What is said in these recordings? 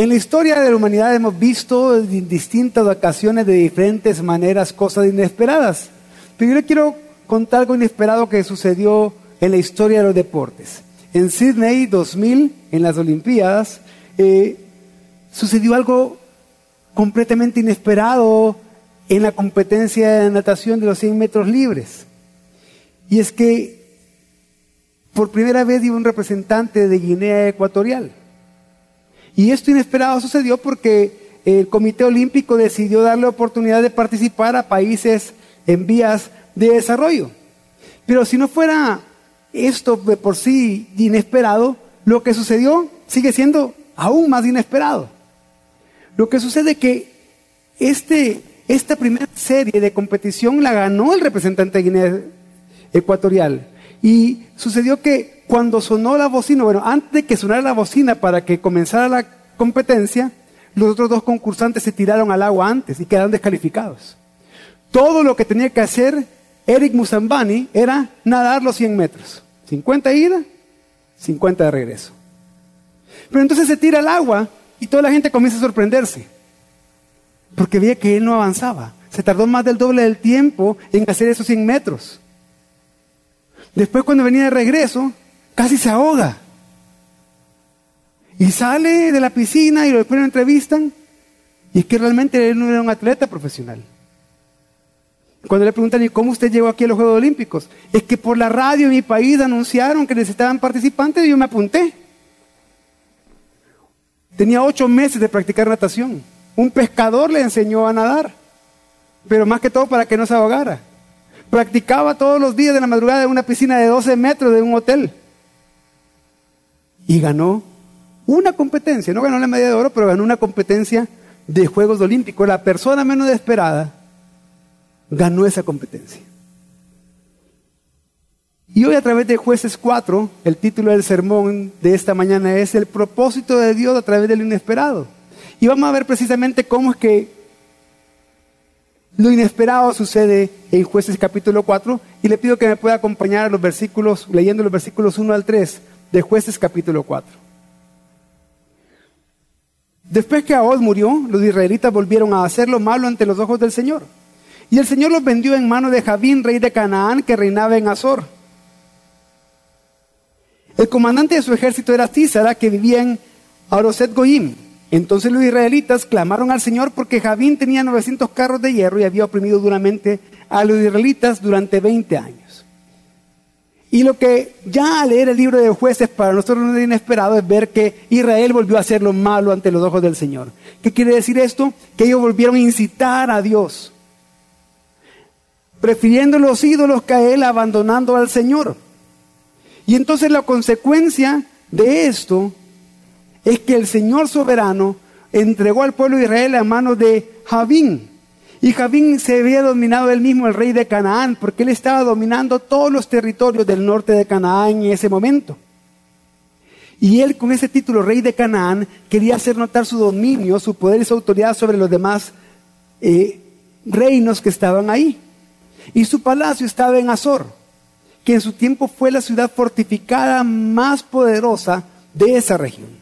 En la historia de la humanidad hemos visto en distintas ocasiones de diferentes maneras cosas inesperadas. Pero yo le quiero contar algo inesperado que sucedió en la historia de los deportes. En Sydney 2000, en las Olimpiadas, eh, sucedió algo completamente inesperado en la competencia de natación de los 100 metros libres. Y es que por primera vez iba un representante de Guinea Ecuatorial. Y esto inesperado sucedió porque el Comité Olímpico decidió darle oportunidad de participar a países en vías de desarrollo. Pero si no fuera esto de por sí inesperado, lo que sucedió sigue siendo aún más inesperado. Lo que sucede es que este, esta primera serie de competición la ganó el representante de Guinea Ecuatorial. Y sucedió que cuando sonó la bocina, bueno, antes de que sonara la bocina para que comenzara la competencia, los otros dos concursantes se tiraron al agua antes y quedaron descalificados. Todo lo que tenía que hacer Eric Musambani era nadar los 100 metros. 50 de ida, 50 de regreso. Pero entonces se tira al agua y toda la gente comienza a sorprenderse. Porque veía que él no avanzaba. Se tardó más del doble del tiempo en hacer esos 100 metros. Después cuando venía de regreso, casi se ahoga. Y sale de la piscina y después lo entrevistan. Y es que realmente él no era un atleta profesional. Cuando le preguntan, ¿y cómo usted llegó aquí a los Juegos Olímpicos? Es que por la radio en mi país anunciaron que necesitaban participantes y yo me apunté. Tenía ocho meses de practicar natación. Un pescador le enseñó a nadar, pero más que todo para que no se ahogara. Practicaba todos los días de la madrugada en una piscina de 12 metros de un hotel. Y ganó una competencia, no ganó la medalla de oro, pero ganó una competencia de Juegos Olímpicos. La persona menos esperada ganó esa competencia. Y hoy a través de jueces 4, el título del sermón de esta mañana es el propósito de Dios a través del inesperado. Y vamos a ver precisamente cómo es que lo inesperado sucede en jueces capítulo 4 y le pido que me pueda acompañar a los versículos, leyendo los versículos 1 al 3 de jueces capítulo 4. Después que Ahod murió, los israelitas volvieron a hacer lo malo ante los ojos del Señor. Y el Señor los vendió en mano de Javín, rey de Canaán, que reinaba en Azor. El comandante de su ejército era Tísara, que vivía en Aroset Goim. Entonces los israelitas clamaron al Señor porque Javín tenía 900 carros de hierro y había oprimido duramente a los israelitas durante 20 años. Y lo que ya al leer el libro de jueces para nosotros no es inesperado es ver que Israel volvió a hacer lo malo ante los ojos del Señor. ¿Qué quiere decir esto? Que ellos volvieron a incitar a Dios, prefiriendo los ídolos que a Él, abandonando al Señor. Y entonces la consecuencia de esto es que el Señor soberano entregó al pueblo de Israel a manos de Javín. Y Javín se había dominado él mismo, el rey de Canaán, porque él estaba dominando todos los territorios del norte de Canaán en ese momento. Y él con ese título, rey de Canaán, quería hacer notar su dominio, su poder y su autoridad sobre los demás eh, reinos que estaban ahí. Y su palacio estaba en Azor que en su tiempo fue la ciudad fortificada más poderosa de esa región.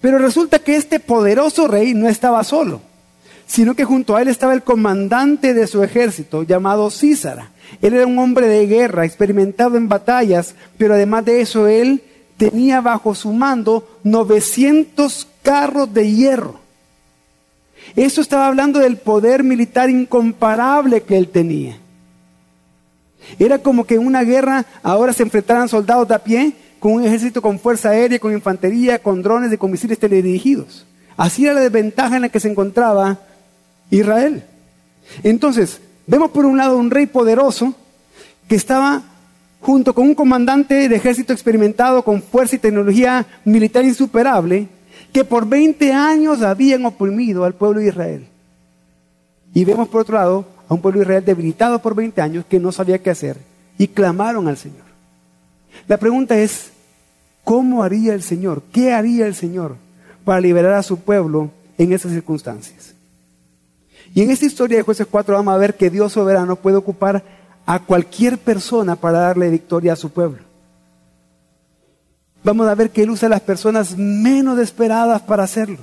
Pero resulta que este poderoso rey no estaba solo, sino que junto a él estaba el comandante de su ejército llamado Císara. Él era un hombre de guerra, experimentado en batallas, pero además de eso él tenía bajo su mando 900 carros de hierro. Eso estaba hablando del poder militar incomparable que él tenía. Era como que en una guerra ahora se enfrentaran soldados de a pie con un ejército con fuerza aérea, con infantería, con drones y con misiles teledirigidos. Así era la desventaja en la que se encontraba Israel. Entonces, vemos por un lado un rey poderoso que estaba junto con un comandante de ejército experimentado con fuerza y tecnología militar insuperable, que por 20 años habían oprimido al pueblo de Israel. Y vemos por otro lado a un pueblo de Israel debilitado por 20 años que no sabía qué hacer y clamaron al Señor. La pregunta es, ¿cómo haría el Señor? ¿Qué haría el Señor para liberar a su pueblo en esas circunstancias? Y en esta historia de jueces 4 vamos a ver que Dios soberano puede ocupar a cualquier persona para darle victoria a su pueblo. Vamos a ver que Él usa a las personas menos esperadas para hacerlo.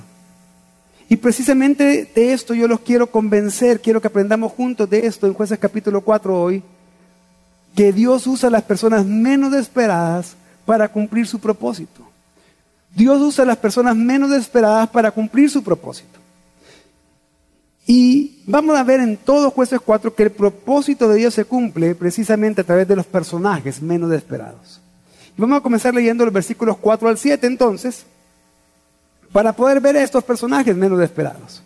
Y precisamente de esto yo los quiero convencer, quiero que aprendamos juntos de esto en jueces capítulo 4 hoy, que Dios usa a las personas menos esperadas para cumplir su propósito. Dios usa a las personas menos esperadas para cumplir su propósito. Y vamos a ver en todos jueces 4 que el propósito de Dios se cumple precisamente a través de los personajes menos esperados. Y vamos a comenzar leyendo los versículos 4 al 7 entonces, para poder ver estos personajes menos esperados.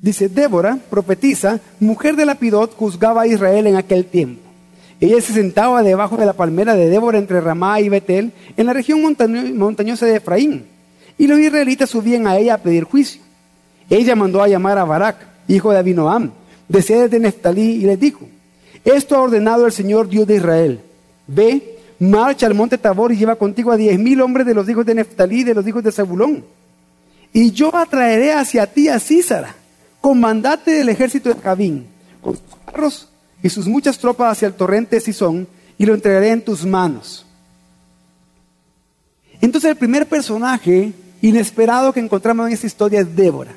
Dice, Débora, profetiza, mujer de Lapidot, juzgaba a Israel en aquel tiempo. Ella se sentaba debajo de la palmera de Débora entre Ramá y Betel, en la región montañosa de Efraín. Y los israelitas subían a ella a pedir juicio. Ella mandó a llamar a Barak, hijo de Abinoam, de sede de Neftalí, y les dijo, esto ha ordenado el Señor Dios de Israel. Ve, marcha al monte Tabor y lleva contigo a diez mil hombres de los hijos de Neftalí, de los hijos de Zabulón. Y yo atraeré hacia ti a Císara, comandante del ejército de Jabín, con sus carros y sus muchas tropas hacia el torrente Sison, y lo entregaré en tus manos. Entonces el primer personaje inesperado que encontramos en esta historia es Débora.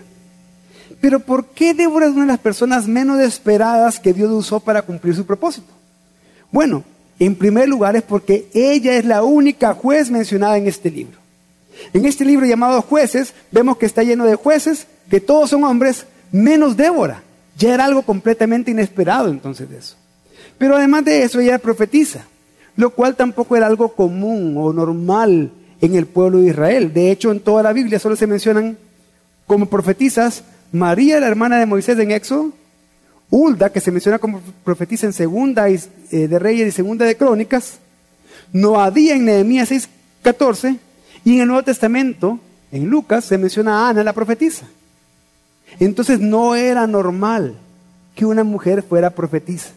Pero ¿por qué Débora es una de las personas menos esperadas que Dios usó para cumplir su propósito? Bueno, en primer lugar es porque ella es la única juez mencionada en este libro. En este libro llamado Jueces, vemos que está lleno de jueces, que todos son hombres, menos Débora. Ya era algo completamente inesperado entonces de eso. Pero además de eso, ella profetiza, lo cual tampoco era algo común o normal en el pueblo de Israel. De hecho, en toda la Biblia solo se mencionan como profetizas María, la hermana de Moisés en Éxodo, Hulda, que se menciona como profetiza en Segunda eh, de Reyes y Segunda de Crónicas, Noadía en Nehemías 6:14, y en el Nuevo Testamento, en Lucas, se menciona a Ana, la profetisa. Entonces no era normal que una mujer fuera profetisa.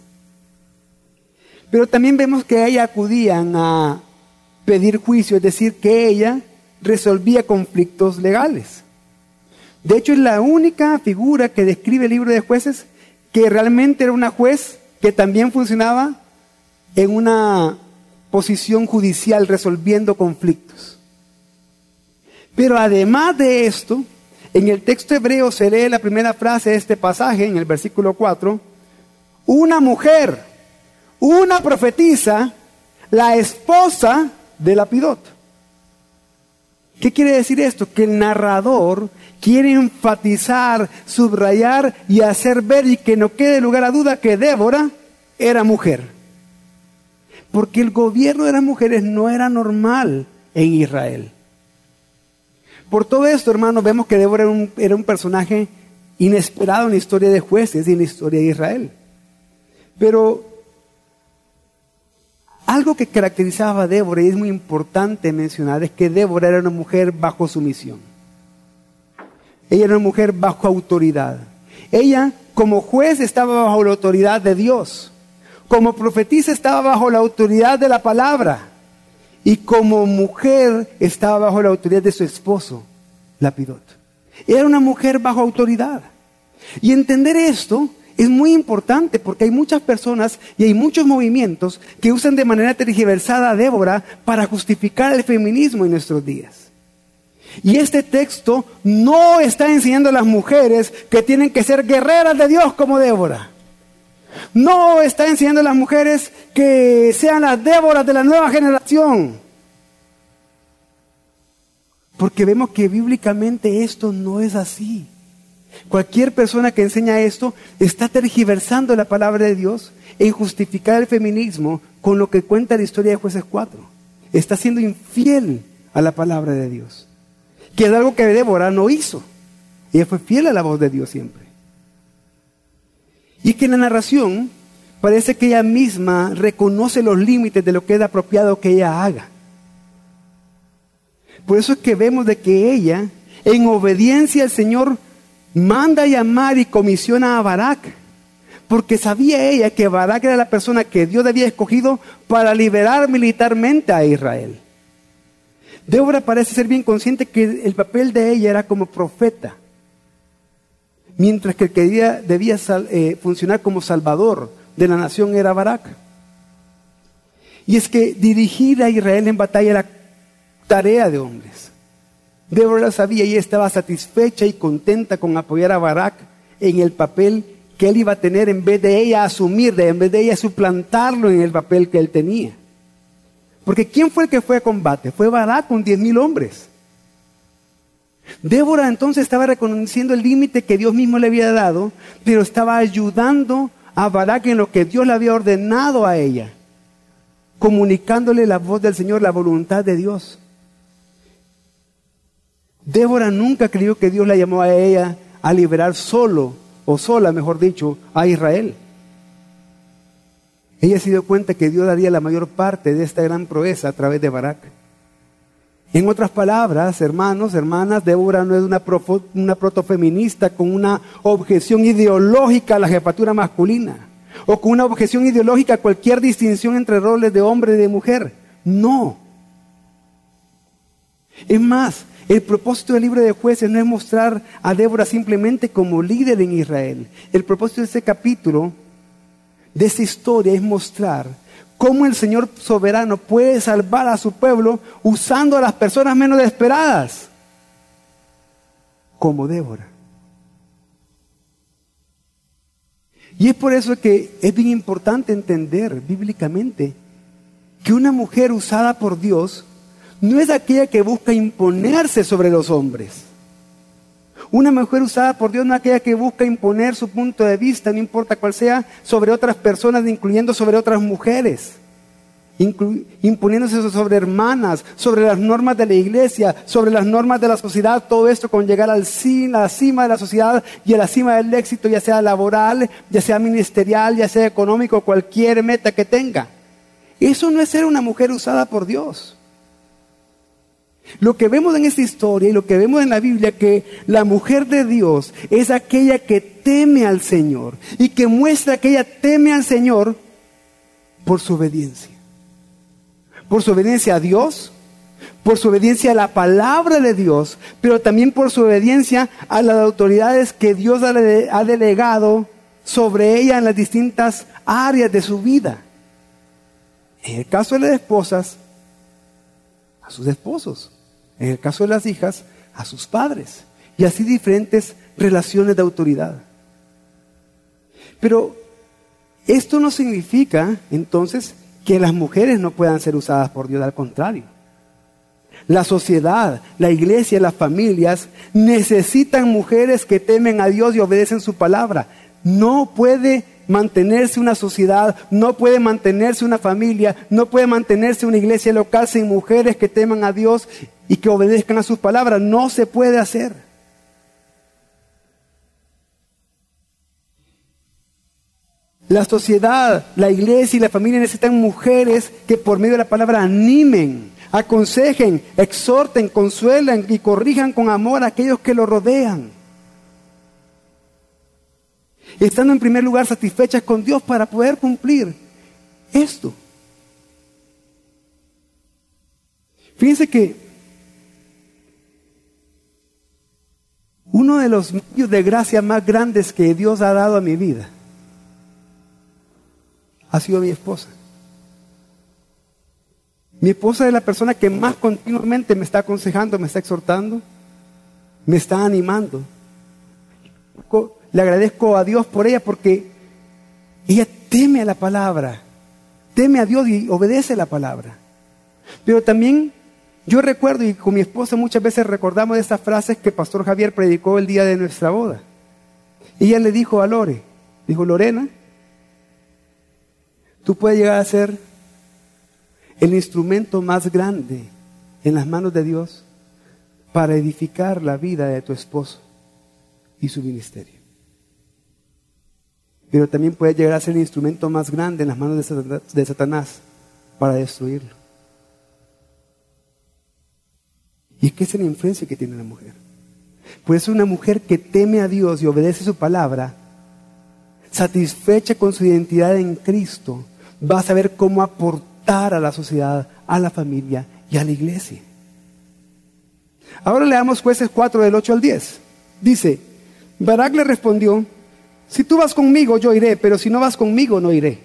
Pero también vemos que ella acudían a pedir juicio, es decir, que ella resolvía conflictos legales. De hecho, es la única figura que describe el libro de jueces que realmente era una juez que también funcionaba en una posición judicial resolviendo conflictos. Pero además de esto, en el texto hebreo se lee la primera frase de este pasaje, en el versículo 4, una mujer, una profetisa, la esposa de Lapidot. ¿Qué quiere decir esto? Que el narrador quiere enfatizar, subrayar y hacer ver y que no quede lugar a duda que Débora era mujer. Porque el gobierno de las mujeres no era normal en Israel. Por todo esto, hermanos, vemos que Débora era un, personaje inesperado en la historia de jueces y en la historia de Israel. Pero algo que caracterizaba a Débora y es muy importante mencionar es que Débora era una mujer bajo sumisión. Ella era una mujer bajo autoridad. Ella, como juez, estaba bajo la autoridad de Dios. Como profetisa estaba bajo la autoridad de la palabra. Y como mujer estaba bajo la autoridad de su esposo, Lapidot. Era una mujer bajo autoridad. Y entender esto es muy importante porque hay muchas personas y hay muchos movimientos que usan de manera tergiversada a Débora para justificar el feminismo en nuestros días. Y este texto no está enseñando a las mujeres que tienen que ser guerreras de Dios como Débora. No está enseñando a las mujeres que sean las Déboras de la nueva generación. Porque vemos que bíblicamente esto no es así. Cualquier persona que enseña esto está tergiversando la palabra de Dios en justificar el feminismo con lo que cuenta la historia de jueces 4. Está siendo infiel a la palabra de Dios que es algo que Débora no hizo. Ella fue fiel a la voz de Dios siempre. Y que en la narración parece que ella misma reconoce los límites de lo que es apropiado que ella haga. Por eso es que vemos de que ella, en obediencia al Señor, manda llamar y comisiona a Barak. Porque sabía ella que Barak era la persona que Dios había escogido para liberar militarmente a Israel. Débora parece ser bien consciente que el papel de ella era como profeta, mientras que el que debía, eh, funcionar como salvador de la nación era Barak. Y es que dirigir a Israel en batalla era tarea de hombres. Débora sabía y estaba satisfecha y contenta con apoyar a Barak en el papel que él iba a tener en vez de ella asumir, en vez de ella suplantarlo en el papel que él tenía. Porque ¿quién fue el que fue a combate? Fue Barak con diez mil hombres. Débora entonces estaba reconociendo el límite que Dios mismo le había dado, pero estaba ayudando a Barak en lo que Dios le había ordenado a ella, comunicándole la voz del Señor, la voluntad de Dios. Débora nunca creyó que Dios la llamó a ella a liberar solo, o sola, mejor dicho, a Israel. Ella se dio cuenta que Dios daría la mayor parte de esta gran proeza a través de Barak. En otras palabras, hermanos, hermanas, Débora no es una, protofeminista con una objeción ideológica a la jefatura masculina o con una objeción ideológica a cualquier distinción entre roles de hombre y de mujer. No. Es más, el propósito del libro de jueces no es mostrar a Débora simplemente como líder en Israel. El propósito de este capítulo, de esta historia, es mostrar cómo el Señor soberano puede salvar a su pueblo usando a las personas menos esperadas, como Débora. Y es por eso que es bien importante entender bíblicamente que una mujer usada por Dios no es aquella que busca imponerse sobre los hombres. Una mujer usada por Dios no es aquella que busca imponer su punto de vista, no importa cuál sea, sobre otras personas, incluyendo sobre otras mujeres, imponiéndose sobre hermanas, sobre las normas de la iglesia, sobre las normas de la sociedad, todo esto con llegar al a la cima de la sociedad y a la cima del éxito, ya sea laboral, ya sea ministerial, ya sea económico, cualquier meta que tenga. Eso no es ser una mujer usada por Dios. Lo que vemos en esta historia y lo que vemos en la Biblia, que la mujer de Dios es aquella que teme al Señor y que muestra que ella teme al Señor por su obediencia. Por su obediencia a Dios, por su obediencia a la palabra de Dios, pero también por su obediencia a las autoridades que Dios ha delegado sobre ella en las distintas áreas de su vida. En el caso de las esposas, a sus esposos. En el caso de las hijas, a sus padres. Y así diferentes relaciones de autoridad. Pero esto no significa entonces que las mujeres no puedan ser usadas por Dios, al contrario. La sociedad, la iglesia, las familias necesitan mujeres que temen a Dios y obedecen su palabra. No puede mantenerse una sociedad, no puede mantenerse una familia, no puede mantenerse una iglesia local sin mujeres que teman a Dios y que obedezcan a sus palabras. No se puede hacer. La sociedad, la iglesia y la familia necesitan mujeres que por medio de la palabra animen, aconsejen, exhorten, consuelen y corrijan con amor a aquellos que lo rodean estando en primer lugar satisfechas con Dios para poder cumplir esto. Fíjense que uno de los medios de gracia más grandes que Dios ha dado a mi vida ha sido mi esposa. Mi esposa es la persona que más continuamente me está aconsejando, me está exhortando, me está animando le agradezco a Dios por ella porque ella teme a la palabra, teme a Dios y obedece la palabra. Pero también yo recuerdo y con mi esposa muchas veces recordamos de estas frases que Pastor Javier predicó el día de nuestra boda. ella le dijo a Lore, dijo, Lorena, tú puedes llegar a ser el instrumento más grande en las manos de Dios para edificar la vida de tu esposo y su ministerio pero también puede llegar a ser el instrumento más grande en las manos de Satanás para destruirlo. Y es que es la influencia que tiene la mujer. Pues una mujer que teme a Dios y obedece su palabra, satisfecha con su identidad en Cristo, va a saber cómo aportar a la sociedad, a la familia y a la iglesia. Ahora leamos jueces 4 del 8 al 10. Dice, Barak le respondió, si tú vas conmigo, yo iré, pero si no vas conmigo, no iré.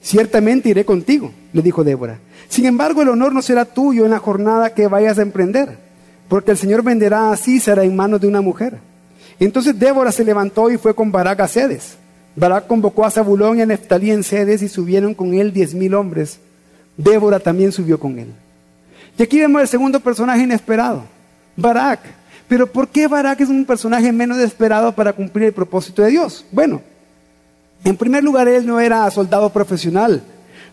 Ciertamente iré contigo, le dijo Débora. Sin embargo, el honor no será tuyo en la jornada que vayas a emprender. porque el Señor venderá a Císara en manos de una mujer. Entonces Débora se levantó y fue con Barak a Cedes. Barak convocó a Zabulón y a Neftalí en Cedes y subieron con él diez mil hombres. Débora también subió con él. Y aquí vemos el segundo personaje inesperado, Barak. Pero ¿por qué Barak es un personaje menos esperado para cumplir el propósito de Dios? Bueno, en primer lugar, él no era soldado profesional,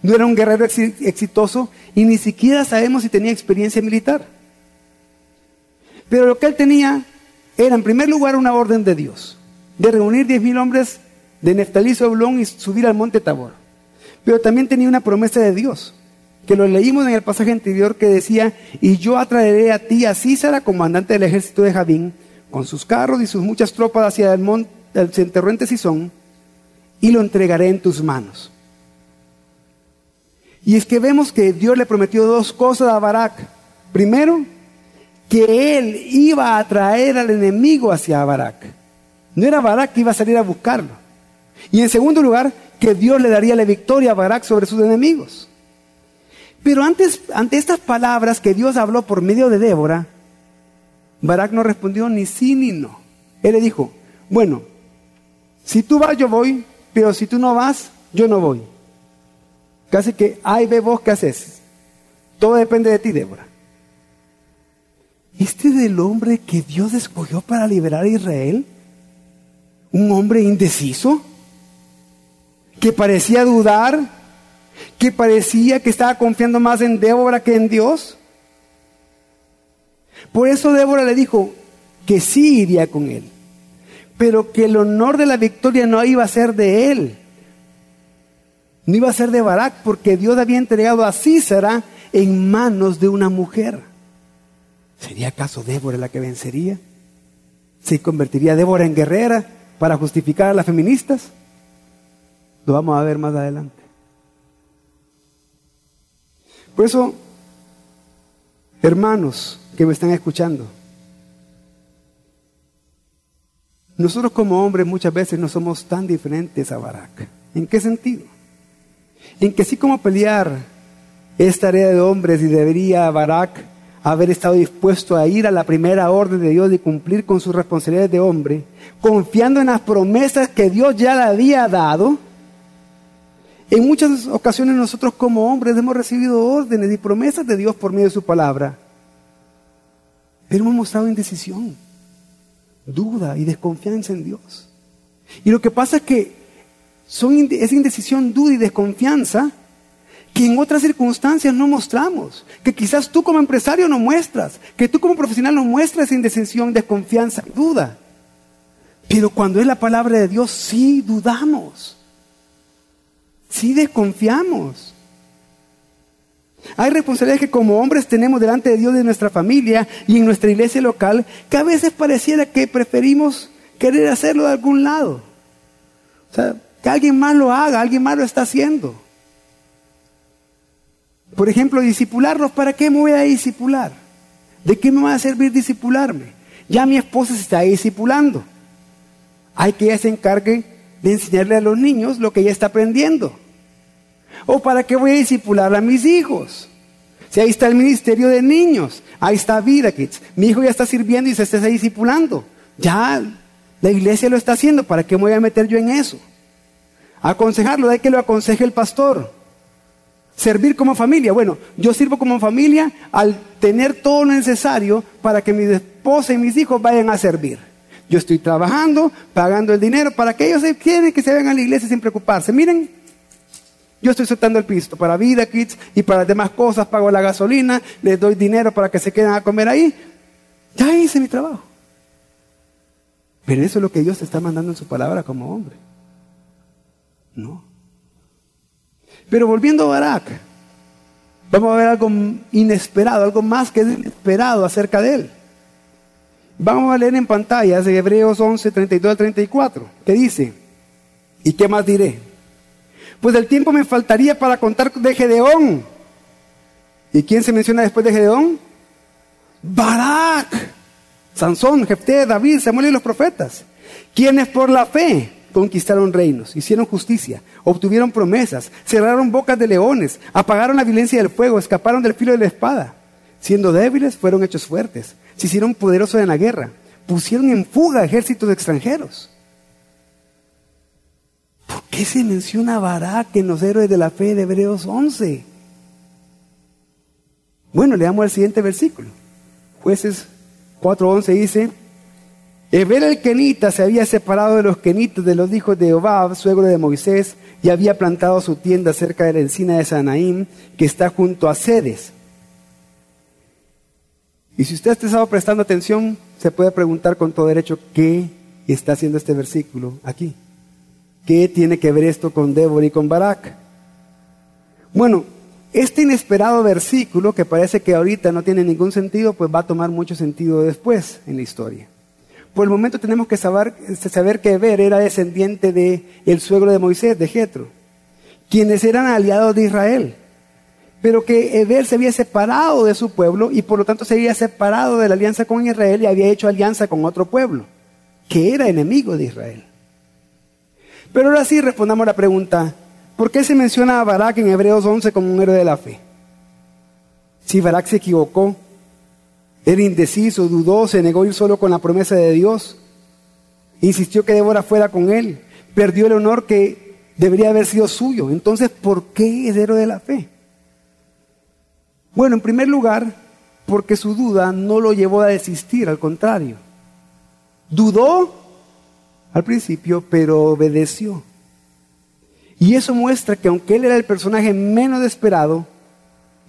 no era un guerrero exitoso y ni siquiera sabemos si tenía experiencia militar. Pero lo que él tenía era en primer lugar una orden de Dios, de reunir diez mil hombres de Neftalí Oblón y subir al monte Tabor. Pero también tenía una promesa de Dios, que lo leímos en el pasaje anterior que decía, y yo atraeré a ti a Císara, comandante del ejército de Javín, con sus carros y sus muchas tropas hacia el monte, el torrente Sison, y lo entregaré en tus manos. Y es que vemos que Dios le prometió dos cosas a Barak. Primero, que él iba a traer al enemigo hacia Barak. No era Barak que iba a salir a buscarlo. Y en segundo lugar, que Dios le daría la victoria a Barak sobre sus enemigos. Pero antes, ante estas palabras que Dios habló por medio de Débora, Barak no respondió ni sí ni no. Él le dijo, bueno, si tú vas yo voy, pero si tú no vas, yo no voy. Casi que, ay, ve vos qué haces. Todo depende de ti, Débora. ¿Este es el hombre que Dios escogió para liberar a Israel? ¿Un hombre indeciso? ¿Que parecía dudar? ¿Que parecía que estaba confiando más en Débora que en Dios? Por eso Débora le dijo que sí iría con él, pero que el honor de la victoria no iba a ser de él, no iba a ser de Barak, porque Dios había entregado a Císara en manos de una mujer. ¿Sería acaso Débora la que vencería? ¿Se convertiría Débora en guerrera para justificar a las feministas? Lo vamos a ver más adelante. Por eso, hermanos que me están escuchando, nosotros como hombres muchas veces no somos tan diferentes a Barak. ¿En qué sentido? En que así como pelear es tarea de hombres y debería Barak haber estado dispuesto a ir a la primera orden de Dios y cumplir con sus responsabilidades de hombre, confiando en las promesas que Dios ya le había dado, en muchas ocasiones nosotros como hombres hemos recibido órdenes y promesas de Dios por medio de su palabra, pero hemos mostrado indecisión, duda y desconfianza en Dios. Y lo que pasa es que son, esa indecisión, duda y desconfianza que en otras circunstancias no mostramos, que quizás tú como empresario no muestras, que tú como profesional no muestras indecisión, desconfianza, duda. Pero cuando es la palabra de Dios, sí dudamos, sí desconfiamos. Hay responsabilidades que como hombres tenemos delante de Dios de nuestra familia y en nuestra iglesia local, que a veces pareciera que preferimos querer hacerlo de algún lado. O sea, que alguien más lo haga, alguien más lo está haciendo. Por ejemplo, disipularlos, ¿para qué me voy a disipular? ¿De qué me va a servir disipularme? Ya mi esposa se está disipulando. Hay que ella se encargue de enseñarle a los niños lo que ella está aprendiendo. ¿O para qué voy a disipular a mis hijos? Si ahí está el ministerio de niños, ahí está Vida Kids. Mi hijo ya está sirviendo y se está disipulando. Ya la iglesia lo está haciendo, ¿para qué me voy a meter yo en eso? Aconsejarlo, hay que lo aconseje el pastor. Servir como familia. Bueno, yo sirvo como familia al tener todo lo necesario para que mi esposa y mis hijos vayan a servir. Yo estoy trabajando, pagando el dinero para que ellos se quieren que se vengan a la iglesia sin preocuparse. Miren, yo estoy soltando el pisto para vida, kids y para demás cosas. Pago la gasolina, les doy dinero para que se queden a comer ahí. Ya hice mi trabajo. Pero eso es lo que Dios está mandando en su palabra como hombre. No. Pero volviendo a Barak, vamos a ver algo inesperado, algo más que inesperado acerca de él. Vamos a leer en pantalla de Hebreos 11, 32 al 34, que dice, ¿y qué más diré? Pues el tiempo me faltaría para contar de Gedeón. ¿Y quién se menciona después de Gedeón? Barak, Sansón, Jefté, David, Samuel y los profetas, quienes por la fe conquistaron reinos, hicieron justicia, obtuvieron promesas, cerraron bocas de leones, apagaron la violencia del fuego, escaparon del filo de la espada. Siendo débiles, fueron hechos fuertes. Se hicieron poderosos en la guerra, pusieron en fuga ejércitos extranjeros. ¿Por qué se menciona Barak en los héroes de la fe de Hebreos 11? Bueno, leamos el siguiente versículo. Jueces 4.11 dice, Eber el Kenita se había separado de los Kenitas, de los hijos de Obab, suegro de Moisés, y había plantado su tienda cerca de la encina de Sanaim, que está junto a Cedes. Y si usted ha estado prestando atención, se puede preguntar con todo derecho qué está haciendo este versículo aquí. ¿Qué tiene que ver esto con Débora y con Barak? Bueno, este inesperado versículo, que parece que ahorita no tiene ningún sentido, pues va a tomar mucho sentido después en la historia. Por el momento tenemos que saber, saber que Eber era descendiente de el suegro de Moisés, de Jetro, quienes eran aliados de Israel. Pero que Eber se había separado de su pueblo y por lo tanto se había separado de la alianza con Israel y había hecho alianza con otro pueblo, que era enemigo de Israel. Pero ahora sí respondamos la pregunta, ¿por qué se menciona a Barak en Hebreos 11 como un héroe de la fe? Si Barak se equivocó, era indeciso, dudó, se negó ir solo con la promesa de Dios. Insistió que Débora fuera con él. Perdió el honor que debería haber sido suyo. Entonces, ¿por qué es héroe de la fe? Bueno, en primer lugar, porque su duda no lo llevó a desistir, al contrario. Dudó al principio, pero obedeció. Y eso muestra que aunque él era el personaje menos esperado,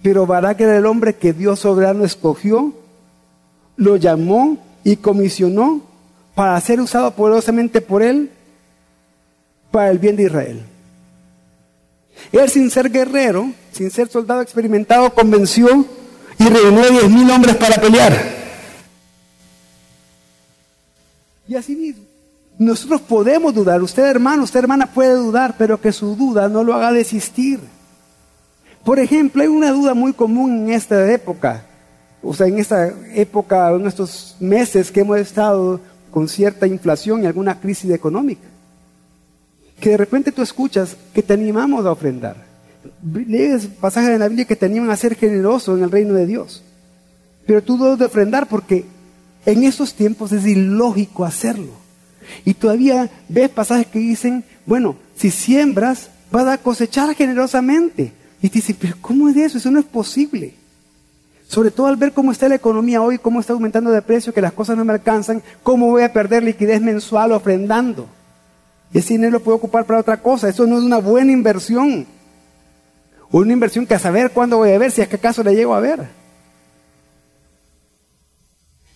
pero Barak era el hombre que Dios soberano escogió lo llamó y comisionó para ser usado poderosamente por él para el bien de Israel. Él sin ser guerrero, sin ser soldado experimentado, convenció y reunió diez mil hombres para pelear. Y así mismo, nosotros podemos dudar, usted hermano, usted hermana puede dudar, pero que su duda no lo haga desistir. Por ejemplo, hay una duda muy común en esta época o sea, en esta época, en estos meses que hemos estado con cierta inflación y alguna crisis económica, que de repente tú escuchas que te animamos a ofrendar. Lees pasajes de la Biblia que te animan a ser generoso en el reino de Dios. Pero tú debes de ofrendar porque en estos tiempos es ilógico hacerlo. Y todavía ves pasajes que dicen, bueno, si siembras, vas a cosechar generosamente. Y te dicen, pero ¿cómo es eso? Eso no es posible. Sobre todo al ver cómo está la economía hoy, cómo está aumentando de precio, que las cosas no me alcanzan, cómo voy a perder liquidez mensual ofrendando. Ese dinero lo puedo ocupar para otra cosa. Eso no es una buena inversión. O una inversión que a saber cuándo voy a ver, si es que acaso la llego a ver.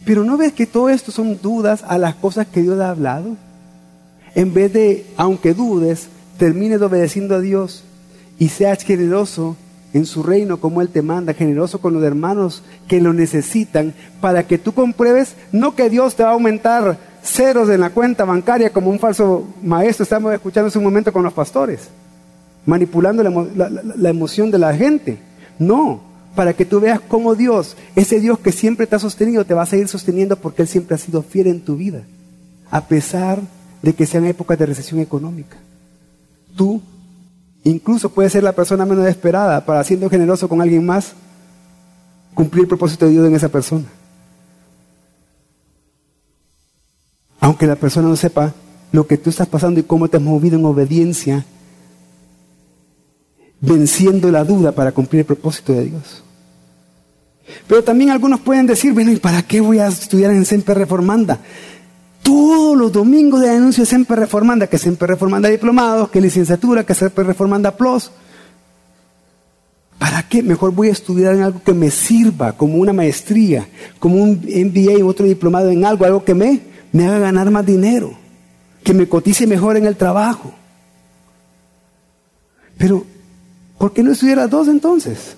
Pero no ves que todo esto son dudas a las cosas que Dios ha hablado. En vez de, aunque dudes, termines obedeciendo a Dios y seas generoso en su reino como Él te manda, generoso con los hermanos que lo necesitan, para que tú compruebes no que Dios te va a aumentar ceros en la cuenta bancaria como un falso maestro, estamos escuchando hace un momento con los pastores, manipulando la, emoción de la gente. No, para que tú veas cómo Dios, ese Dios que siempre te ha sostenido, te va a seguir sosteniendo porque Él siempre ha sido fiel en tu vida, a pesar de que sean épocas de recesión económica. Tú Incluso puede ser la persona menos esperada para siendo generoso con alguien más, cumplir el propósito de Dios en esa persona. Aunque la persona no sepa lo que tú estás pasando y cómo te has movido en obediencia, venciendo la duda para cumplir el propósito de Dios. Pero también algunos pueden decir, bueno, ¿y para qué voy a estudiar en Semper Reformanda? todos los domingos de anuncio siempre reformanda, que siempre reformanda diplomados, que licenciatura, que siempre reformanda plus. ¿Para qué? Mejor voy a estudiar en algo que me sirva, como una maestría, como un MBA, otro diplomado en algo, algo que me, me haga ganar más dinero, que me cotice mejor en el trabajo. Pero, ¿por qué no estudiar dos entonces?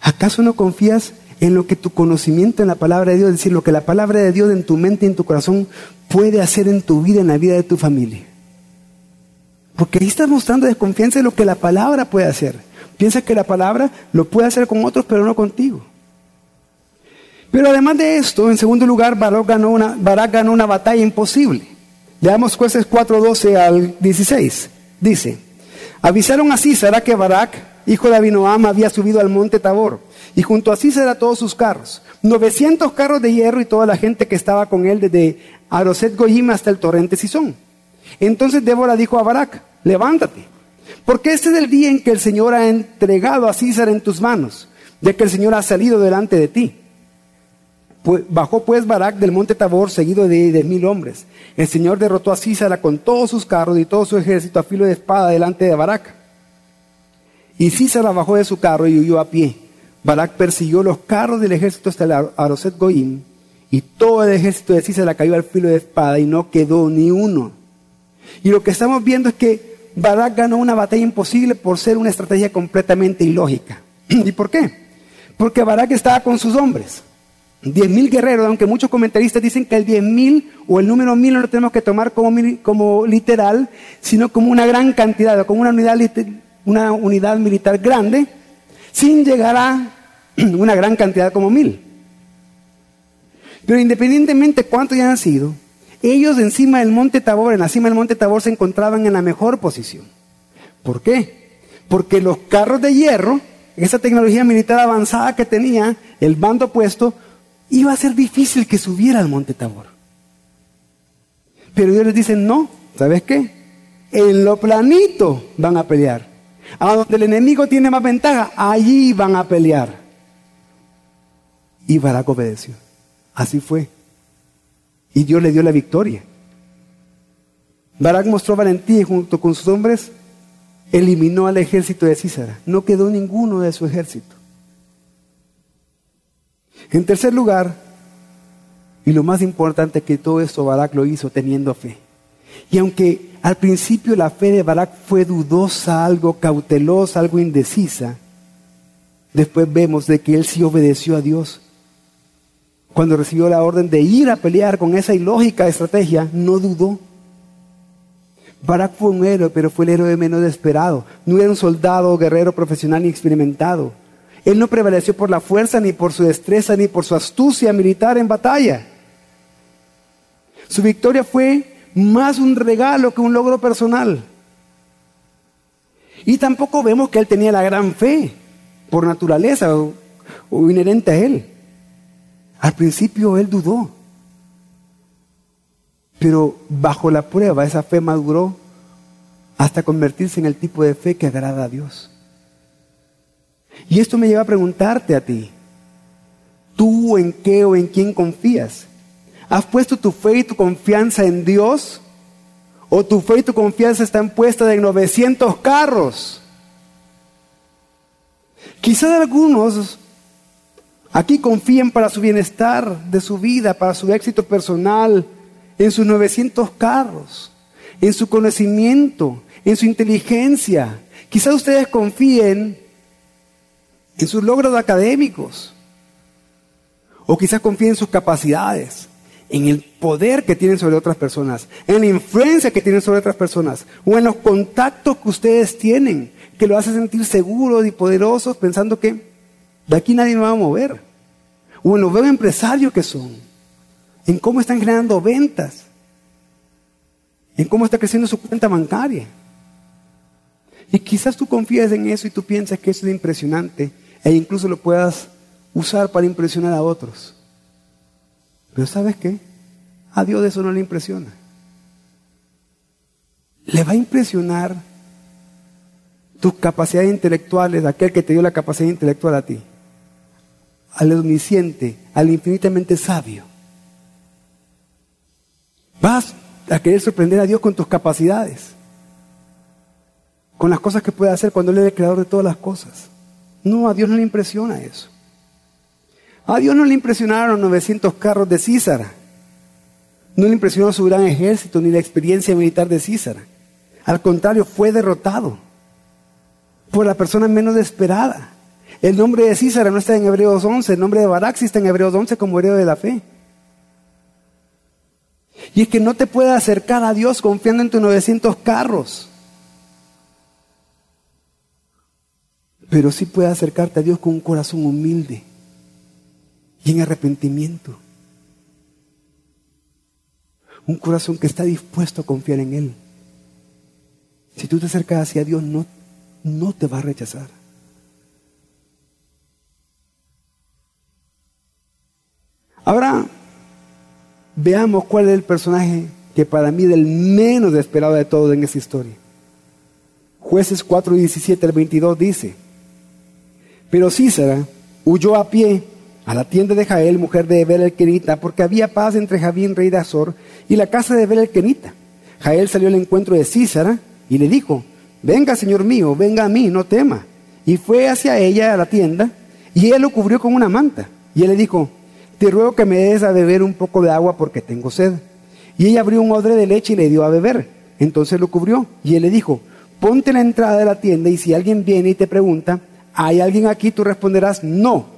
¿Acaso no confías en lo que tu conocimiento en la palabra de Dios, es decir, lo que la palabra de Dios en tu mente y en tu corazón puede hacer en tu vida, en la vida de tu familia. Porque ahí estás mostrando desconfianza en lo que la palabra puede hacer. Piensa que la palabra lo puede hacer con otros, pero no contigo. Pero además de esto, en segundo lugar, Barak ganó una, Barak ganó una batalla imposible. Leamos jueces 4, 12 al 16. Dice, avisaron así, será que Barak hijo de Abinoam, había subido al monte Tabor, y junto a Císara todos sus carros, 900 carros de hierro y toda la gente que estaba con él desde Aroset Goyim hasta el torrente Sison. Entonces Débora dijo a Barak, levántate, porque este es el día en que el Señor ha entregado a Císara en tus manos, de que el Señor ha salido delante de ti. Pues, bajó pues Barak del monte Tabor seguido de, mil hombres. El Señor derrotó a Císara con todos sus carros y todo su ejército a filo de espada delante de Barak. Y Císara bajó de su carro y huyó a pie. Barak persiguió los carros del ejército hasta el Aroset Goim, y todo el ejército de Císara cayó al filo de espada y no quedó ni uno. Y lo que estamos viendo es que Barak ganó una batalla imposible por ser una estrategia completamente ilógica. ¿Y por qué? Porque Barak estaba con sus hombres. Diez mil guerreros, aunque muchos comentaristas dicen que el diez mil o el número mil no lo tenemos que tomar como, como literal, sino como una gran cantidad, como una unidad, una unidad militar grande, sin llegar a una gran cantidad como mil. Pero independientemente cuántos hayan sido, ellos encima del monte Tabor, en la cima del monte Tabor, se encontraban en la mejor posición. ¿Por qué? Porque los carros de hierro, esa tecnología militar avanzada que tenía el bando opuesto, iba a ser difícil que subiera al monte Tabor. Pero ellos les dicen, no, ¿sabes qué? En lo planito van a pelear. A donde el enemigo tiene más ventaja, allí van a pelear. Y Barak obedeció. Así fue. Y Dios le dio la victoria. Barak mostró valentía y junto con sus hombres eliminó al ejército de Císara. No quedó ninguno de su ejército. En tercer lugar, y lo más importante que todo esto Barak lo hizo teniendo fe. Y aunque al principio la fe de Barak fue dudosa, algo cautelosa, algo indecisa, después vemos de que él sí obedeció a Dios. Cuando recibió la orden de ir a pelear con esa ilógica estrategia, no dudó. Barak fue un héroe, pero fue el héroe menos esperado. No era un soldado guerrero profesional ni experimentado. Él no prevaleció por la fuerza, ni por su destreza, ni por su astucia militar en batalla. Su victoria fue más un regalo que un logro personal. Y tampoco vemos que él tenía la gran fe por naturaleza o, inherente a él. Al principio él dudó, pero bajo la prueba esa fe maduró hasta convertirse en el tipo de fe que agrada a Dios. Y esto me lleva a preguntarte a ti, ¿tú en qué o en quién confías? ¿Has puesto tu fe y tu confianza en Dios? ¿O tu fe y tu confianza están puestas en 900 carros? Quizás algunos aquí confíen para su bienestar de su vida, para su éxito personal, en sus 900 carros, en su conocimiento, en su inteligencia. Quizás ustedes confíen en sus logros académicos. O quizás confíen en sus capacidades, en el poder que tienen sobre otras personas, en la influencia que tienen sobre otras personas, o en los contactos que ustedes tienen, que lo hacen sentir seguros y poderosos, pensando que de aquí nadie me va a mover. O en los buenos empresarios que son, en cómo están generando ventas, en cómo está creciendo su cuenta bancaria. Y quizás tú confíes en eso y tú piensas que eso es impresionante e incluso lo puedas usar para impresionar a otros. Pero ¿sabes qué? A Dios eso no le impresiona. Le va a impresionar tus capacidades intelectuales, aquel que te dio la capacidad intelectual a ti, al omnisciente, al infinitamente sabio. Vas a querer sorprender a Dios con tus capacidades, con las cosas que puede hacer cuando Él es el creador de todas las cosas. No, a Dios no le impresiona eso. A Dios no le impresionaron 900 carros de Císara. No le impresionó su gran ejército ni la experiencia militar de Císara. Al contrario, fue derrotado por la persona menos esperada. El nombre de Císara no está en Hebreos 11, el nombre de Barak está en Hebreos 11 como heredero de la fe. Y es que no te puedes acercar a Dios confiando en tus 900 carros. Pero sí puedes acercarte a Dios con un corazón humilde y en arrepentimiento. Un corazón que está dispuesto a confiar en Él. Si tú te acercas hacia Dios, no, no te va a rechazar. Ahora veamos cuál es el personaje que para mí es el menos esperado de todos en esta historia. Jueces 4, 17 al 22 dice pero Císara huyó a pie a la tienda de Jael, mujer de Ebel el Kenita, porque había paz entre Javín, rey de Azor, y la casa de Ebel el Kenita. Jael salió al encuentro de Císara y le dijo, venga, señor mío, venga a mí, no tema. Y fue hacia ella a la tienda, y ella lo cubrió con una manta. Y él le dijo, te ruego que me des a beber un poco de agua porque tengo sed. Y ella abrió un odre de leche y le dio a beber. Entonces lo cubrió, y él le dijo, ponte en la entrada de la tienda, y si alguien viene y te pregunta, ¿hay alguien aquí? Tú responderás, no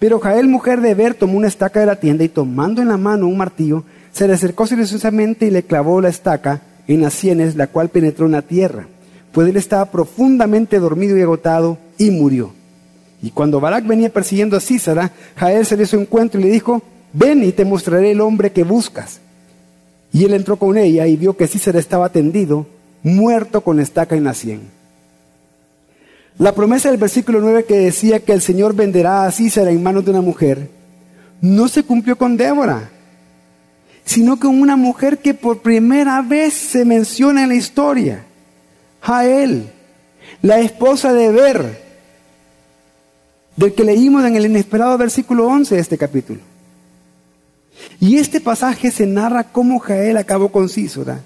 pero Jael, mujer de Eber, tomó una estaca de la tienda y tomando en la mano un martillo, se le acercó silenciosamente y le clavó la estaca en las sienes, la cual penetró en la tierra. Pues él estaba profundamente dormido y agotado y murió. Y cuando Barak venía persiguiendo a Císara, Jael se le su encuentro y le dijo, ven y te mostraré el hombre que buscas. Y él entró con ella y vio que Císara estaba tendido, muerto con la estaca en la sien. La promesa del versículo 9 que decía que el Señor venderá a Císara en manos de una mujer, no se cumplió con Débora, sino con una mujer que por primera vez se menciona en la historia, Jael, la esposa de Ber, del que leímos en el inesperado versículo 11 de este capítulo. Y este pasaje se narra cómo Jael acabó con Císara.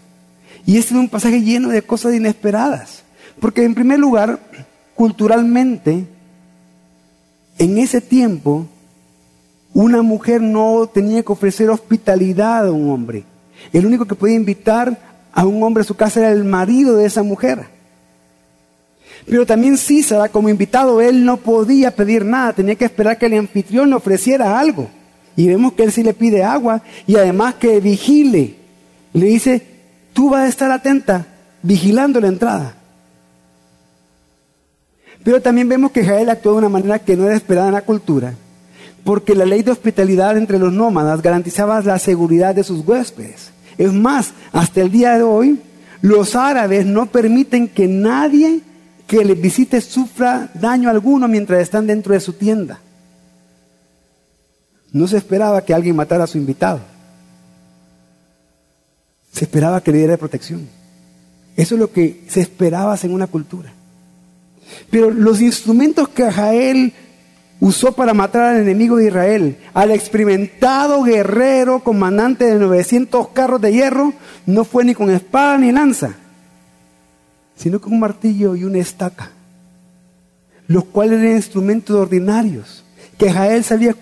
Y este es un pasaje lleno de cosas inesperadas. Porque en primer lugar, culturalmente, en ese tiempo, una mujer no tenía que ofrecer hospitalidad a un hombre. El único que podía invitar a un hombre a su casa era el marido de esa mujer. Pero también Císara, como invitado, él no podía pedir nada, tenía que esperar que el anfitrión le ofreciera algo. Y vemos que él sí le pide agua y además que vigile. Le dice, tú vas a estar atenta, vigilando la entrada. Pero también vemos que Jael actuó de una manera que no era esperada en la cultura, porque la ley de hospitalidad entre los nómadas garantizaba la seguridad de sus huéspedes. Es más, hasta el día de hoy, los árabes no permiten que nadie que les visite sufra daño alguno mientras están dentro de su tienda. No se esperaba que alguien matara a su invitado. Se esperaba que le diera protección. Eso es lo que se esperaba en una cultura. Pero los instrumentos que Jael usó para matar al enemigo de Israel, al experimentado guerrero comandante de 900 carros de hierro, no fue ni con espada ni lanza, sino con un martillo y una estaca, los cuales eran instrumentos ordinarios, que Jael sabía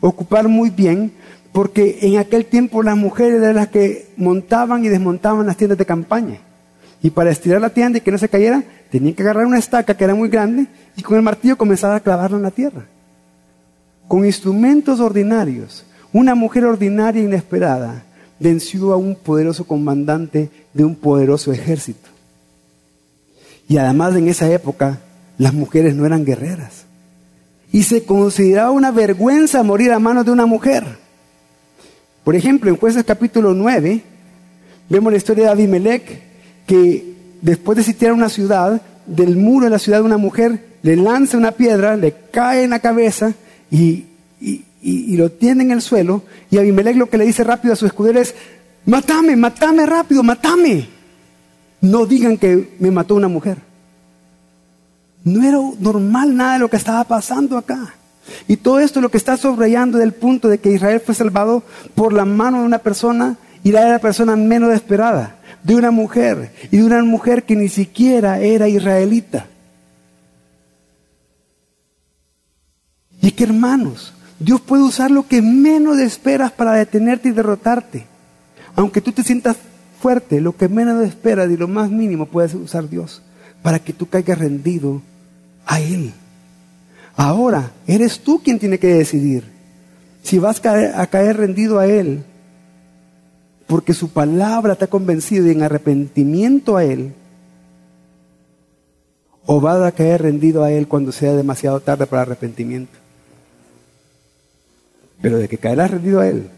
ocupar muy bien, porque en aquel tiempo las mujeres eran las que montaban y desmontaban las tiendas de campaña. Y para estirar la tienda y que no se cayera, tenían que agarrar una estaca que era muy grande y con el martillo comenzar a clavarla en la tierra. Con instrumentos ordinarios, una mujer ordinaria e inesperada venció a un poderoso comandante de un poderoso ejército. Y además en esa época las mujeres no eran guerreras. Y se consideraba una vergüenza morir a manos de una mujer. Por ejemplo, en Jueces capítulo 9, vemos la historia de Abimelech, que después de sitiar una ciudad, del muro de la ciudad una mujer le lanza una piedra, le cae en la cabeza y, lo tiene en el suelo. Y Abimelech lo que le dice rápido a su escudero es, matame, matame rápido, matame. No digan que me mató una mujer. No era normal nada de lo que estaba pasando acá. Y todo esto lo que está subrayando del punto de que Israel fue salvado por la mano de una persona y la de la persona menos esperada de una mujer y de una mujer que ni siquiera era israelita. Y es que hermanos, Dios puede usar lo que menos esperas para detenerte y derrotarte. Aunque tú te sientas fuerte, lo que menos esperas y lo más mínimo puede usar Dios para que tú caigas rendido a Él. Ahora, eres tú quien tiene que decidir si vas a caer rendido a Él porque su palabra te ha convencido y en arrepentimiento a Él, o va a caer rendido a Él cuando sea demasiado tarde para arrepentimiento. Pero de que caerás rendido a Él,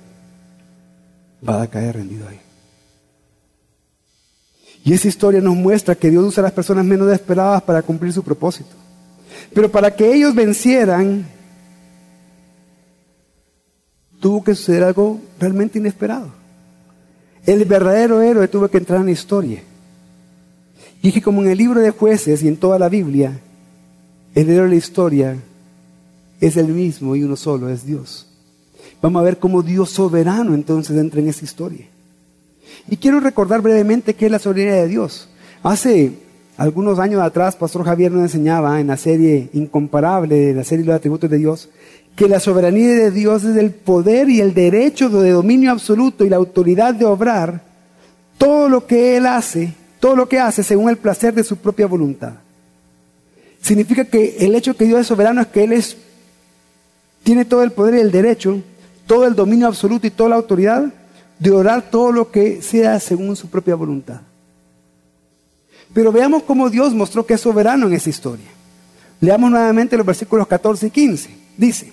va a caer rendido a Él. Y esa historia nos muestra que Dios usa a las personas menos esperadas para cumplir su propósito. Pero para que ellos vencieran, tuvo que suceder algo realmente inesperado. El verdadero héroe tuvo que entrar en la historia. Y que como en el libro de jueces y en toda la Biblia, el héroe de la historia es el mismo y uno solo, es Dios. Vamos a ver cómo Dios soberano entonces entra en esa historia. Y quiero recordar brevemente qué es la soberanía de Dios. Hace algunos años atrás, Pastor Javier nos enseñaba en la serie incomparable, la serie de los atributos de Dios, que la soberanía de Dios es el poder y el derecho de dominio absoluto y la autoridad de obrar todo lo que Él hace, todo lo que hace según el placer de su propia voluntad. Significa que el hecho que Dios es soberano es que Él es, tiene todo el poder y el derecho, todo el dominio absoluto y toda la autoridad de orar todo lo que sea según su propia voluntad. Pero veamos cómo Dios mostró que es soberano en esa historia. Leamos nuevamente los versículos 14 y 15. Dice,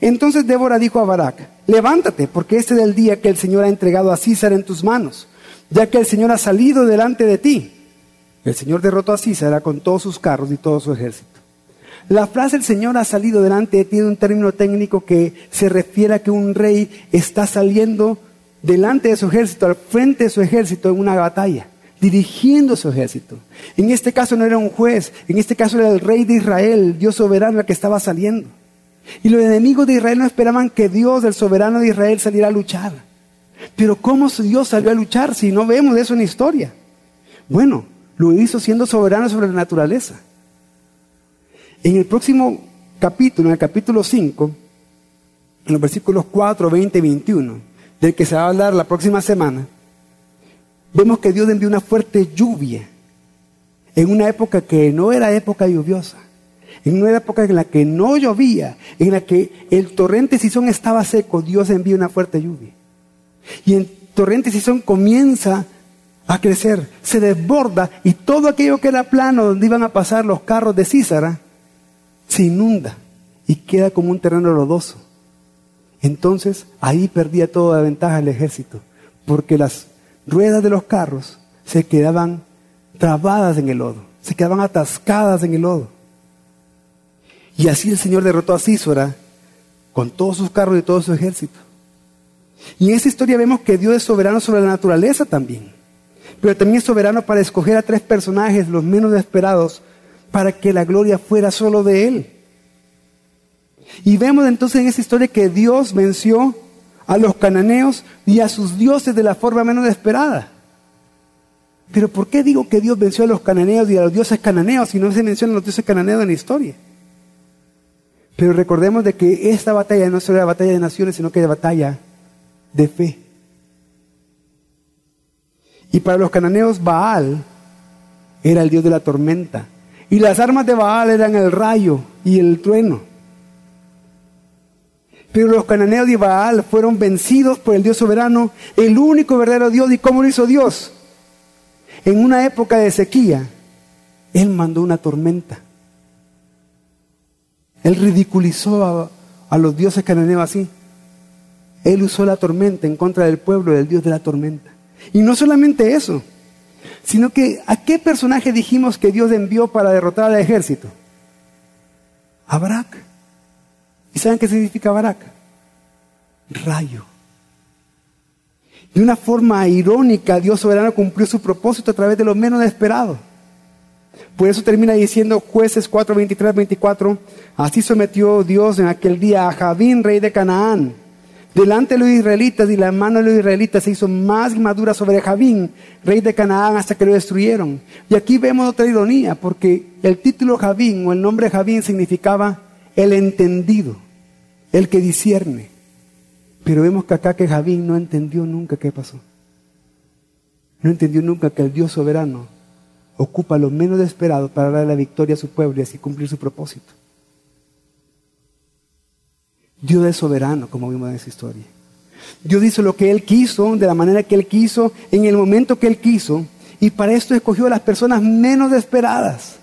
entonces Débora dijo a Barak, levántate, porque este es el día que el Señor ha entregado a Císar en tus manos, ya que el Señor ha salido delante de ti. El Señor derrotó a Císara con todos sus carros y todo su ejército. La frase el Señor ha salido delante de ti es un término técnico que se refiere a que un rey está saliendo delante de su ejército, al frente de su ejército en una batalla, dirigiendo su ejército. En este caso no era un juez, en este caso era el rey de Israel, Dios soberano, el que estaba saliendo. Y los enemigos de Israel no esperaban que Dios, el soberano de Israel, saliera a luchar. Pero ¿cómo Dios salió a luchar si no vemos eso en la historia? Bueno, lo hizo siendo soberano sobre la naturaleza. En el próximo capítulo, en el capítulo 5, en los versículos 4, 20 y 21, del que se va a hablar la próxima semana, vemos que Dios envió una fuerte lluvia en una época que no era época lluviosa en una época en la que no llovía, en la que el torrente Sison estaba seco, Dios envía una fuerte lluvia. Y el torrente Sison comienza a crecer, se desborda y todo aquello que era plano donde iban a pasar los carros de Císara se inunda y queda como un terreno lodoso. Entonces ahí perdía toda la ventaja el ejército, porque las ruedas de los carros se quedaban trabadas en el lodo, se quedaban atascadas en el lodo. Y así el Señor derrotó a Císora con todos sus carros y todo su ejército. Y en esa historia vemos que Dios es soberano sobre la naturaleza también. Pero también es soberano para escoger a tres personajes, los menos esperados, para que la gloria fuera solo de Él. Y vemos entonces en esa historia que Dios venció a los cananeos y a sus dioses de la forma menos esperada. Pero ¿por qué digo que Dios venció a los cananeos y a los dioses cananeos si no se mencionan los dioses cananeos en la historia? Pero recordemos de que esta batalla no solo era batalla de naciones, sino que era batalla de fe. Y para los cananeos Baal era el dios de la tormenta. Y las armas de Baal eran el rayo y el trueno. Pero los cananeos de Baal fueron vencidos por el Dios soberano, el único verdadero Dios. ¿Y cómo lo hizo Dios? En una época de sequía, Él mandó una tormenta. Él ridiculizó a, los dioses cananeos así. Él usó la tormenta en contra del pueblo del Dios de la tormenta. Y no solamente eso, sino que ¿a qué personaje dijimos que Dios envió para derrotar al ejército? A Barak. ¿Y saben qué significa Barak? Rayo. De una forma irónica, Dios soberano cumplió su propósito a través de lo menos esperado. Por eso termina diciendo jueces 4, 23, 24, así sometió Dios en aquel día a Javín, rey de Canaán, delante de los israelitas y la mano de los israelitas se hizo más madura sobre Javín, rey de Canaán, hasta que lo destruyeron. Y aquí vemos otra ironía, porque el título Javín o el nombre Javín significaba el entendido, el que discierne. Pero vemos que acá que Javín no entendió nunca qué pasó. No entendió nunca que el Dios soberano ocupa lo menos esperado para dar la victoria a su pueblo y así cumplir su propósito. Dios es soberano, como vimos en esa historia. Dios hizo lo que Él quiso, de la manera que Él quiso, en el momento que Él quiso, y para esto escogió a las personas menos esperadas.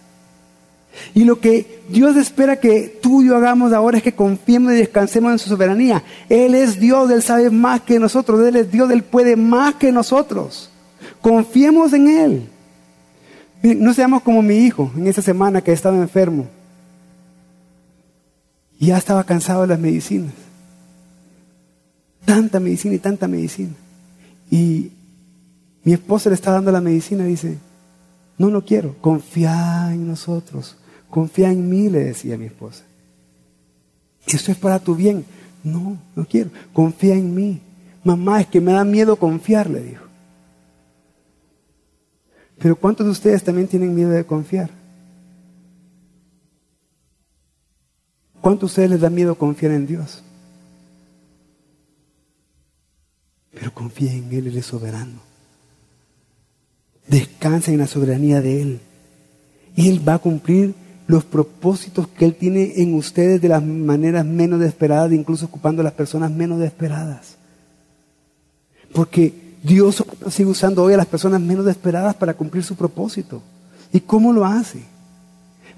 Y lo que Dios espera que tú y yo hagamos ahora es que confiemos y descansemos en su soberanía. Él es Dios, Él sabe más que nosotros, Él es Dios, Él puede más que nosotros. Confiemos en Él. No seamos como mi hijo en esa semana que estaba enfermo. Y ya estaba cansado de las medicinas. Tanta medicina y tanta medicina. Y mi esposa le está dando la medicina y dice, no, no quiero, confía en nosotros, confía en mí, le decía mi esposa. Esto es para tu bien. No, no quiero, confía en mí. Mamá, es que me da miedo confiar, le dijo. Pero ¿cuántos de ustedes también tienen miedo de confiar? ¿Cuántos de ustedes les da miedo confiar en Dios? Pero confíen en Él, Él es soberano. Descansen en la soberanía de Él. Y Él va a cumplir los propósitos que Él tiene en ustedes de las maneras menos esperadas, incluso ocupando a las personas menos esperadas. Porque Dios sigue usando hoy a las personas menos esperadas para cumplir su propósito. ¿Y cómo lo hace?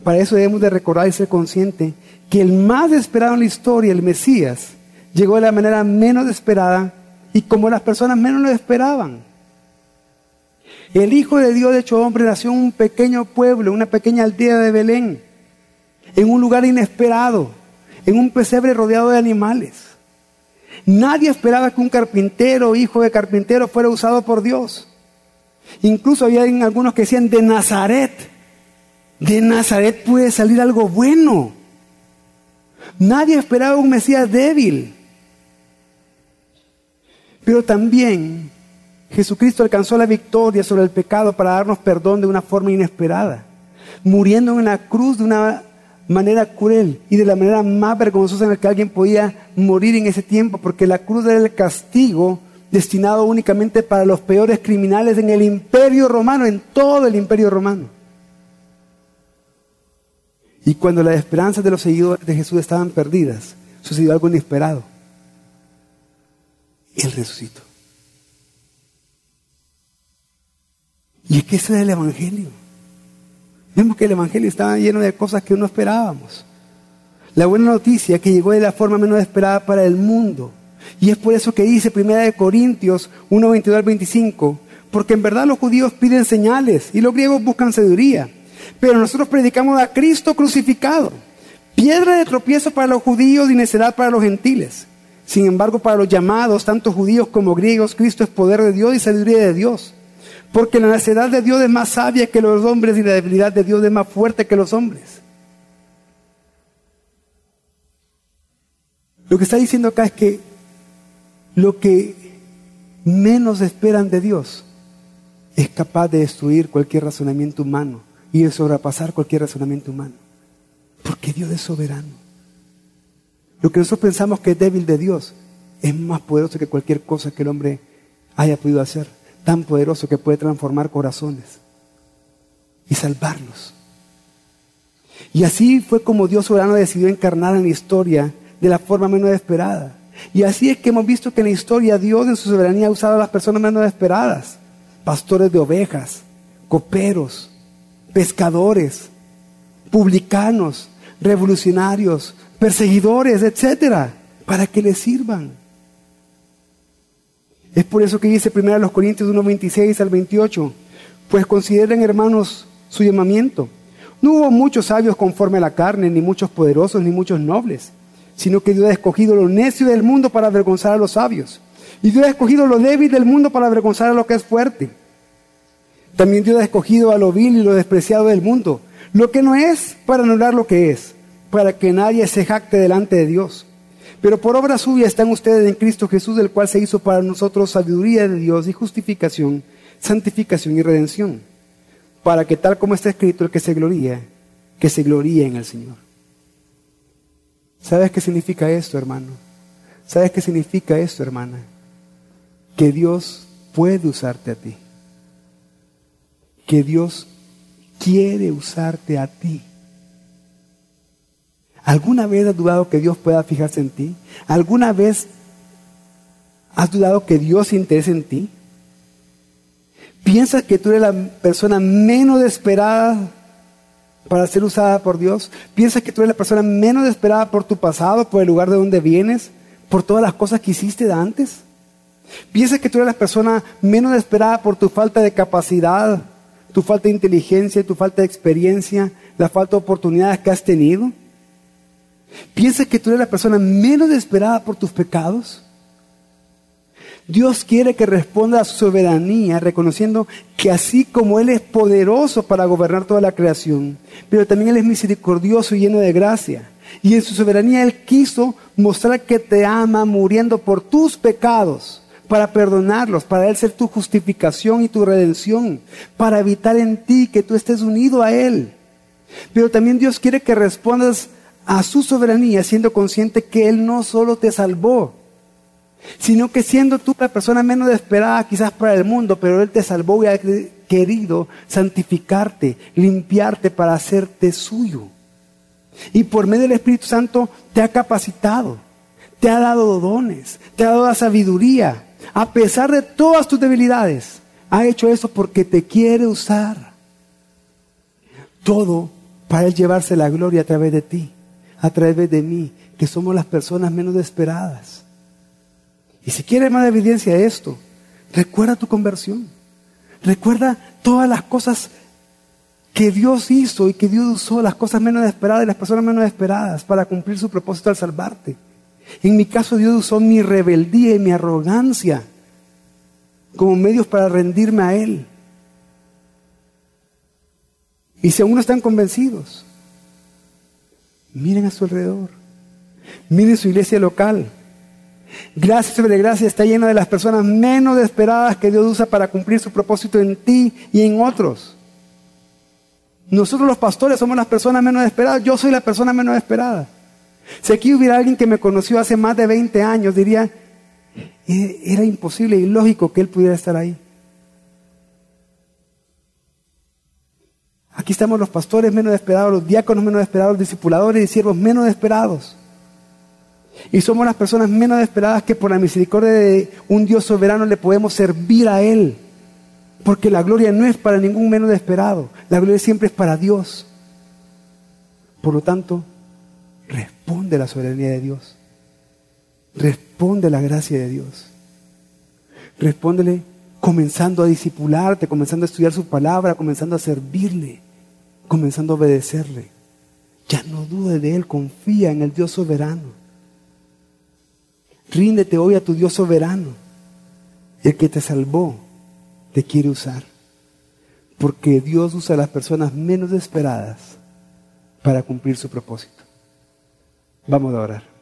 Para eso debemos de recordar y ser conscientes que el más esperado en la historia, el Mesías, llegó de la manera menos esperada y como las personas menos lo esperaban. El Hijo de Dios, de hecho hombre, nació en un pequeño pueblo, una pequeña aldea de Belén, en un lugar inesperado, en un pesebre rodeado de animales. Nadie esperaba que un carpintero, hijo de carpintero, fuera usado por Dios. Incluso había algunos que decían, de Nazaret, de Nazaret puede salir algo bueno. Nadie esperaba un Mesías débil. Pero también Jesucristo alcanzó la victoria sobre el pecado para darnos perdón de una forma inesperada, muriendo en la cruz de una manera cruel y de la manera más vergonzosa en la que alguien podía morir en ese tiempo, porque la cruz era el castigo destinado únicamente para los peores criminales en el imperio romano, en todo el imperio romano. Y cuando las esperanzas de los seguidores de Jesús estaban perdidas, sucedió algo inesperado. Él resucitó. Y es que ese es el Evangelio. Vemos que el Evangelio estaba lleno de cosas que no esperábamos. La buena noticia que llegó de la forma menos esperada para el mundo. Y es por eso que dice 1 Corintios 1, 22 al 25, porque en verdad los judíos piden señales y los griegos buscan sabiduría. Pero nosotros predicamos a Cristo crucificado, piedra de tropiezo para los judíos y necedad para los gentiles. Sin embargo, para los llamados, tanto judíos como griegos, Cristo es poder de Dios y sabiduría de Dios. Porque la necedad de Dios es más sabia que los hombres y la debilidad de Dios es más fuerte que los hombres. Lo que está diciendo acá es que lo que menos esperan de Dios es capaz de destruir cualquier razonamiento humano y de sobrepasar cualquier razonamiento humano. Porque Dios es soberano. Lo que nosotros pensamos que es débil de Dios es más poderoso que cualquier cosa que el hombre haya podido hacer tan poderoso que puede transformar corazones y salvarlos. Y así fue como Dios soberano decidió encarnar en la historia de la forma menos esperada. Y así es que hemos visto que en la historia Dios en su soberanía ha usado a las personas menos esperadas. Pastores de ovejas, coperos, pescadores, publicanos, revolucionarios, perseguidores, etcétera, para que les sirvan. Es por eso que dice primero los Corintios 1, 26 al 28, pues consideren hermanos su llamamiento. No hubo muchos sabios conforme a la carne, ni muchos poderosos, ni muchos nobles, sino que Dios ha escogido lo necio del mundo para avergonzar a los sabios. Y Dios ha escogido lo débil del mundo para avergonzar a lo que es fuerte. También Dios ha escogido a lo vil y lo despreciado del mundo, lo que no es para anular lo que es, para que nadie se jacte delante de Dios. Pero por obra suya están ustedes en Cristo Jesús, del cual se hizo para nosotros sabiduría de Dios y justificación, santificación y redención, para que tal como está escrito, el que se gloría, que se gloríe en el Señor. ¿Sabes qué significa esto, hermano? ¿Sabes qué significa esto, hermana? Que Dios puede usarte a ti. Que Dios quiere usarte a ti. ¿Alguna vez has dudado que Dios pueda fijarse en ti? ¿Alguna vez has dudado que Dios se interese en ti? ¿Piensas que tú eres la persona menos esperada para ser usada por Dios? ¿Piensas que tú eres la persona menos esperada por tu pasado, por el lugar de donde vienes, por todas las cosas que hiciste antes? ¿Piensas que tú eres la persona menos esperada por tu falta de capacidad, tu falta de inteligencia, tu falta de experiencia, la falta de oportunidades que has tenido? ¿Piensas que tú eres la persona menos esperada por tus pecados? Dios quiere que responda a su soberanía, reconociendo que así como Él es poderoso para gobernar toda la creación, pero también Él es misericordioso y lleno de gracia. Y en su soberanía Él quiso mostrar que te ama muriendo por tus pecados, para perdonarlos, para Él ser tu justificación y tu redención, para evitar en ti que tú estés unido a Él. Pero también Dios quiere que respondas a su soberanía siendo consciente que Él no solo te salvó, sino que siendo tú la persona menos esperada quizás para el mundo, pero Él te salvó y ha querido santificarte, limpiarte para hacerte suyo. Y por medio del Espíritu Santo te ha capacitado, te ha dado dones, te ha dado la sabiduría. A pesar de todas tus debilidades, ha hecho eso porque te quiere usar. Todo para Él llevarse la gloria a través de ti, a través de mí, que somos las personas menos esperadas. Y si quieres más evidencia de esto, recuerda tu conversión. Recuerda todas las cosas que Dios hizo y que Dios usó, las cosas menos esperadas y las personas menos esperadas para cumplir su propósito al salvarte. En mi caso Dios usó mi rebeldía y mi arrogancia como medios para rendirme a Él. Y si aún no están convencidos, miren a su alrededor, miren su iglesia local, Gracia sobre gracia está llena de las personas menos esperadas que Dios usa para cumplir su propósito en ti y en otros. Nosotros los pastores somos las personas menos esperadas. Yo soy la persona menos esperada. Si aquí hubiera alguien que me conoció hace más de 20 años, diría, e-, era imposible y lógico que él pudiera estar ahí. Aquí estamos los pastores menos esperados, los diáconos menos esperados, los discipuladores y siervos menos esperados. Y somos las personas menos esperadas que por la misericordia de un Dios soberano le podemos servir a Él. Porque la gloria no es para ningún menos esperado. La gloria siempre es para Dios. Por lo tanto, responde la soberanía de Dios. Responde la gracia de Dios. Respóndele comenzando a discipularte, comenzando a estudiar su palabra, comenzando a servirle, comenzando a obedecerle. Ya no dude de Él, confía en el Dios soberano. Ríndete hoy a tu Dios soberano. El que te salvó te quiere usar. Porque Dios usa a las personas menos esperadas para cumplir su propósito. Vamos a orar.